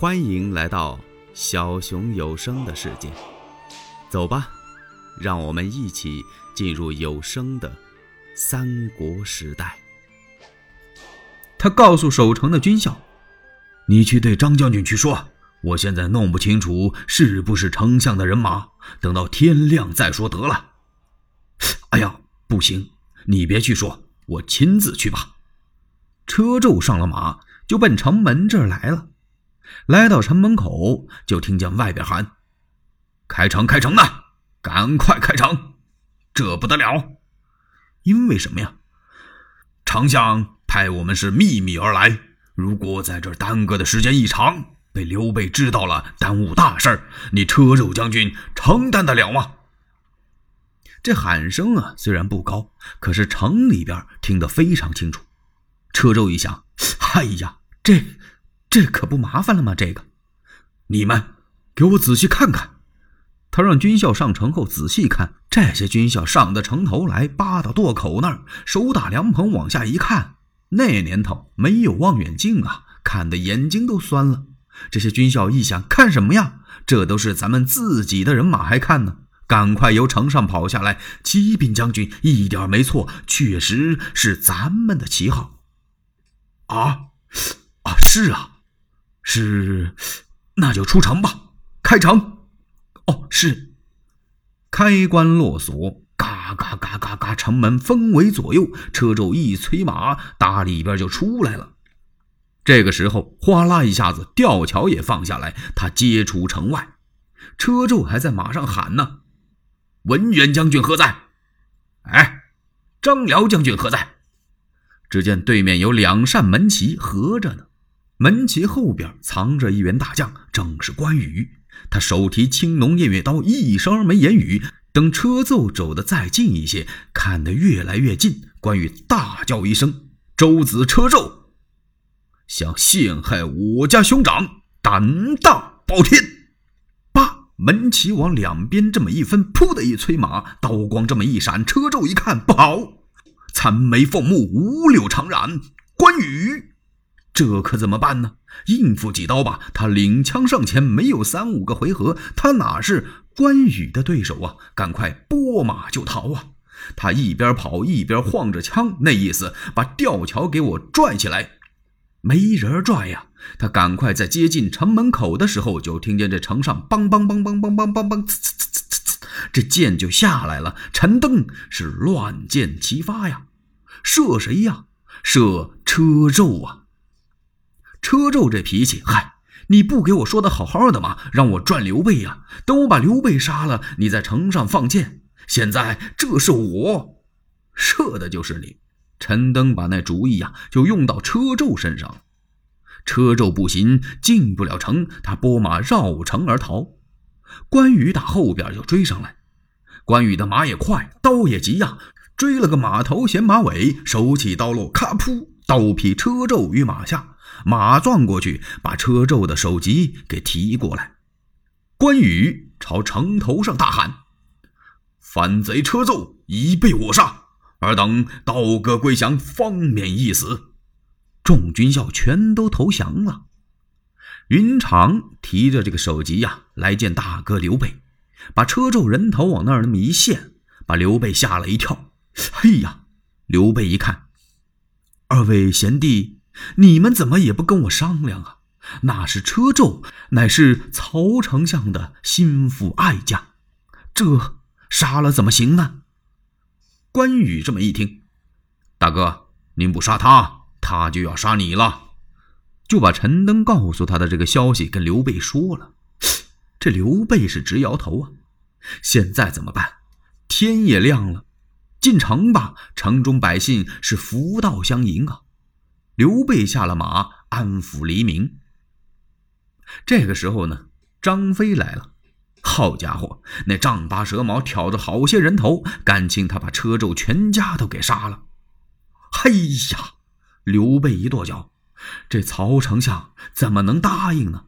欢迎来到小熊有声的世界，走吧，让我们一起进入有声的三国时代。他告诉守城的军校：“你去对张将军去说，我现在弄不清楚是不是丞相的人马，等到天亮再说得了。”哎呀，不行，你别去说，我亲自去吧。车胄上了马，就奔城门这儿来了。来到城门口，就听见外边喊：“开城，开城呢！赶快开城！这不得了，因为什么呀？丞相派我们是秘密而来，如果在这耽搁的时间一长，被刘备知道了，耽误大事你车肉将军承担得了吗？”这喊声啊，虽然不高，可是城里边听得非常清楚。车胄一想：“哎呀，这……”这可不麻烦了吗？这个，你们给我仔细看看。他让军校上城后仔细看。这些军校上到城头来，扒到垛口那儿，手打凉棚往下一看，那年头没有望远镜啊，看的眼睛都酸了。这些军校一想，看什么呀？这都是咱们自己的人马，还看呢？赶快由城上跑下来！骑兵将军一点没错，确实是咱们的旗号。啊，啊，是啊。是，那就出城吧，开城。哦，是。开关落锁，嘎嘎嘎嘎嘎，城门分为左右。车胄一催马，打里边就出来了。这个时候，哗啦一下子，吊桥也放下来，他接出城外。车胄还在马上喊呢：“文远将军何在？”哎，张辽将军何在？只见对面有两扇门旗合着呢。门旗后边藏着一员大将，正是关羽。他手提青龙偃月刀，一声没言语。等车奏走得再近一些，看得越来越近，关羽大叫一声：“周子车胄，想陷害我家兄长，胆大包天！”叭，门旗往两边这么一分，噗的一催马，刀光这么一闪，车胄一看不好，残眉凤目，五柳长髯，关羽。这可怎么办呢？应付几刀吧。他领枪上前，没有三五个回合，他哪是关羽的对手啊？赶快拨马就逃啊！他一边跑一边晃着枪，那意思把吊桥给我拽起来。没人拽呀！他赶快在接近城门口的时候，就听见这城上梆梆梆梆梆梆梆梆，呲呲呲呲呲，这箭就下来了。陈登是乱箭齐发呀，射谁呀？射车胄啊！车胄这脾气，嗨，你不给我说的好好的吗？让我赚刘备呀！等我把刘备杀了，你在城上放箭。现在这是我射的，就是你。陈登把那主意呀，就用到车胄身上了。车胄不行，进不了城，他拨马绕城而逃。关羽打后边就追上来，关羽的马也快，刀也急呀，追了个马头衔马尾，手起刀落，咔噗，刀劈车胄于马下。马撞过去，把车胄的首级给提过来。关羽朝城头上大喊：“反贼车胄已被我杀，尔等倒戈归降，方免一死。”众军校全都投降了。云长提着这个首级呀，来见大哥刘备，把车胄人头往那儿那么一献，把刘备吓了一跳。嘿呀！刘备一看，二位贤弟。你们怎么也不跟我商量啊？那是车胄，乃是曹丞相的心腹爱将，这杀了怎么行呢？关羽这么一听，大哥，您不杀他，他就要杀你了，就把陈登告诉他的这个消息跟刘备说了。这刘备是直摇头啊！现在怎么办？天也亮了，进城吧！城中百姓是福道相迎啊！刘备下了马，安抚黎民。这个时候呢，张飞来了。好家伙，那丈八蛇矛挑着好些人头，感情他把车胄全家都给杀了。嘿呀！刘备一跺脚，这曹丞相怎么能答应呢？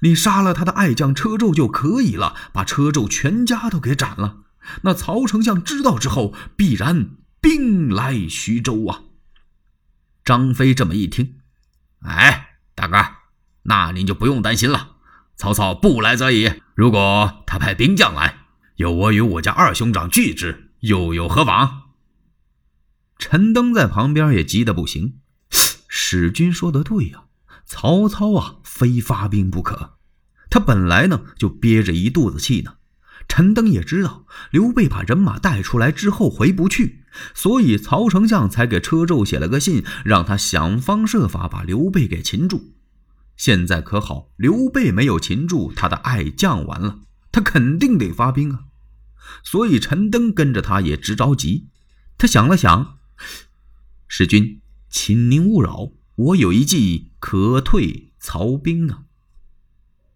你杀了他的爱将车胄就可以了，把车胄全家都给斩了。那曹丞相知道之后，必然兵来徐州啊！张飞这么一听，哎，大哥，那您就不用担心了。曹操不来则已，如果他派兵将来，有我与我家二兄长拒之，又有何妨？陈登在旁边也急得不行。史君说的对呀，曹操啊，非发兵不可。他本来呢就憋着一肚子气呢。陈登也知道刘备把人马带出来之后回不去，所以曹丞相才给车胄写了个信，让他想方设法把刘备给擒住。现在可好，刘备没有擒住他的爱将，完了，他肯定得发兵啊。所以陈登跟着他也直着急。他想了想，使君，请您勿扰，我有一计可退曹兵啊。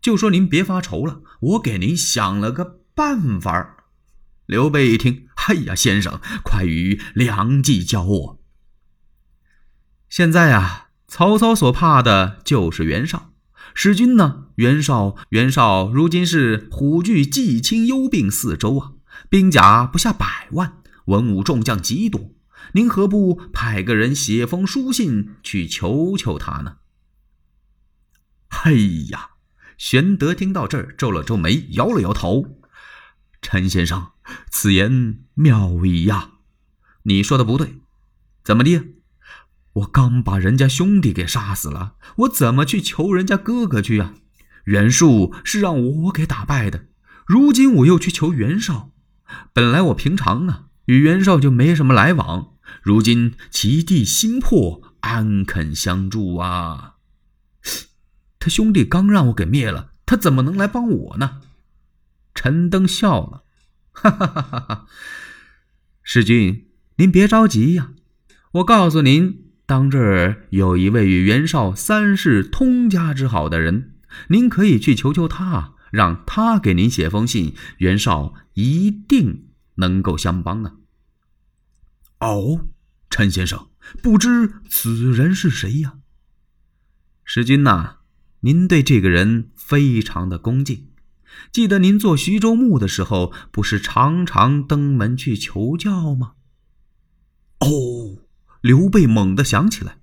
就说您别发愁了，我给您想了个。办法刘备一听，哎呀，先生，快与良计教我。现在啊，曹操所怕的就是袁绍。使君呢，袁绍，袁绍如今是虎踞冀青幽并四周啊，兵甲不下百万，文武众将极多。您何不派个人写封书信去求求他呢？哎呀，玄德听到这儿，皱了皱眉，摇了摇头。陈先生，此言妙矣呀！你说的不对，怎么的？我刚把人家兄弟给杀死了，我怎么去求人家哥哥去呀？袁术是让我给打败的，如今我又去求袁绍。本来我平常啊与袁绍就没什么来往，如今其地心破，安肯相助啊？他兄弟刚让我给灭了，他怎么能来帮我呢？陈登笑了，哈 哈哈哈哈！世君，您别着急呀，我告诉您，当这儿有一位与袁绍三世通家之好的人，您可以去求求他，让他给您写封信，袁绍一定能够相帮啊。哦，陈先生，不知此人是谁呀？世君呐，您对这个人非常的恭敬。记得您做徐州牧的时候，不是常常登门去求教吗？哦，刘备猛地想起来，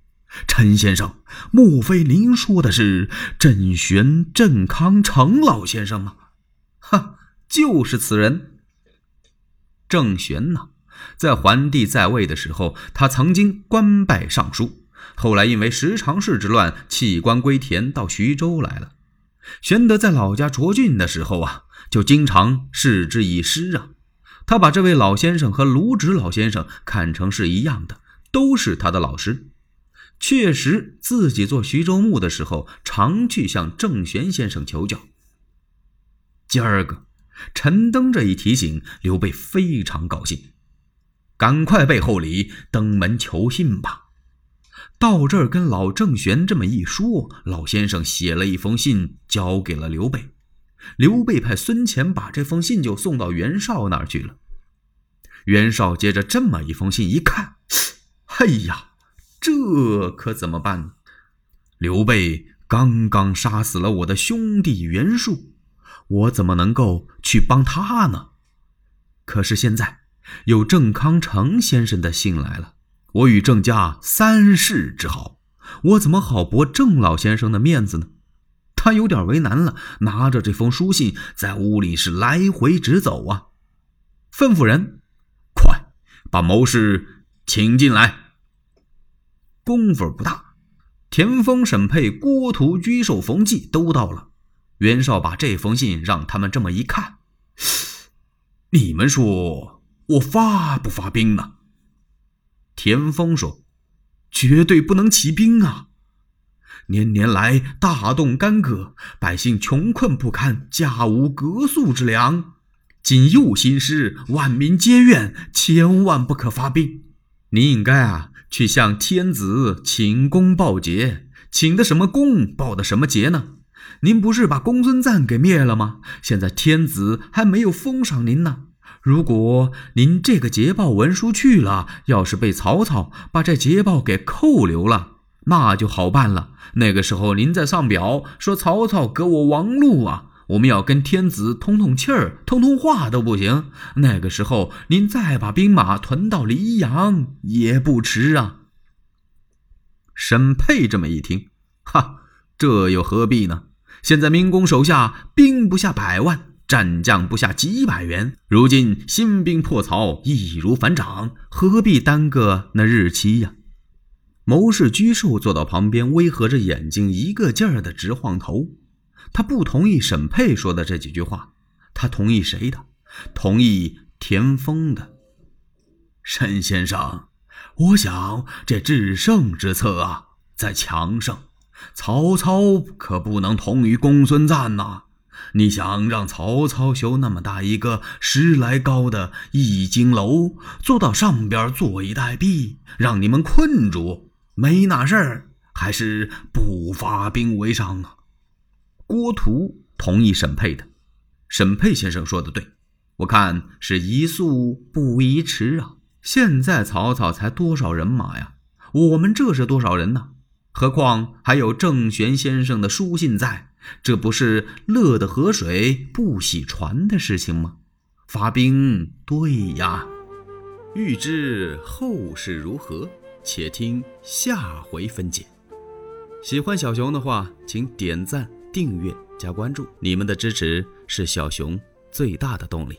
陈先生，莫非您说的是郑玄、郑康成老先生吗？哈，就是此人。郑玄呐，在桓帝在位的时候，他曾经官拜尚书，后来因为十常侍之乱，弃官归田，到徐州来了。玄德在老家涿郡的时候啊，就经常视之以师啊。他把这位老先生和卢植老先生看成是一样的，都是他的老师。确实，自己做徐州牧的时候，常去向郑玄先生求教。今儿个，陈登这一提醒，刘备非常高兴，赶快备厚礼，登门求信吧。到这儿跟老郑玄这么一说，老先生写了一封信交给了刘备，刘备派孙乾把这封信就送到袁绍那儿去了。袁绍接着这么一封信一看，哎呀，这可怎么办呢？刘备刚刚杀死了我的兄弟袁术，我怎么能够去帮他呢？可是现在有郑康成先生的信来了。我与郑家三世之好，我怎么好驳郑老先生的面子呢？他有点为难了，拿着这封书信在屋里是来回直走啊，吩咐人，快把谋士请进来。功夫不大，田丰、沈佩、郭图、居寿、冯骥都到了。袁绍把这封信让他们这么一看，你们说我发不发兵呢？田丰说：“绝对不能起兵啊！年年来大动干戈，百姓穷困不堪，家无隔宿之粮。今又兴师，万民皆怨，千万不可发兵。你应该啊，去向天子请功报捷。请的什么功，报的什么捷呢？您不是把公孙瓒给灭了吗？现在天子还没有封赏您呢。”如果您这个捷报文书去了，要是被曹操把这捷报给扣留了，那就好办了。那个时候您再上表说曹操革我王禄啊，我们要跟天子通通气儿、通通话都不行。那个时候您再把兵马屯到黎阳也不迟啊。沈佩这么一听，哈，这又何必呢？现在明公手下兵不下百万，战将不下几百员，如今新兵破曹，易如反掌，何必耽搁那日期呀？谋士居寿坐到旁边，微合着眼睛，一个劲儿的直晃头。他不同意沈佩说的这几句话，他同意谁的？同意田丰的。沈先生，我想这制胜之策啊，在强盛。曹操可不能同于公孙瓒呐！你想让曹操修那么大一个十来高的易经楼，坐到上边坐以待毙，让你们困住，没那事儿，还是不发兵为上啊？郭图同意沈佩的，沈佩先生说的对，我看是宜速不宜迟啊！现在曹操才多少人马呀？我们这是多少人呢？何况还有郑玄先生的书信在，这不是乐得河水不洗船的事情吗？发兵对呀。欲知后事如何，且听下回分解。喜欢小熊的话，请点赞、订阅、加关注，你们的支持是小熊最大的动力。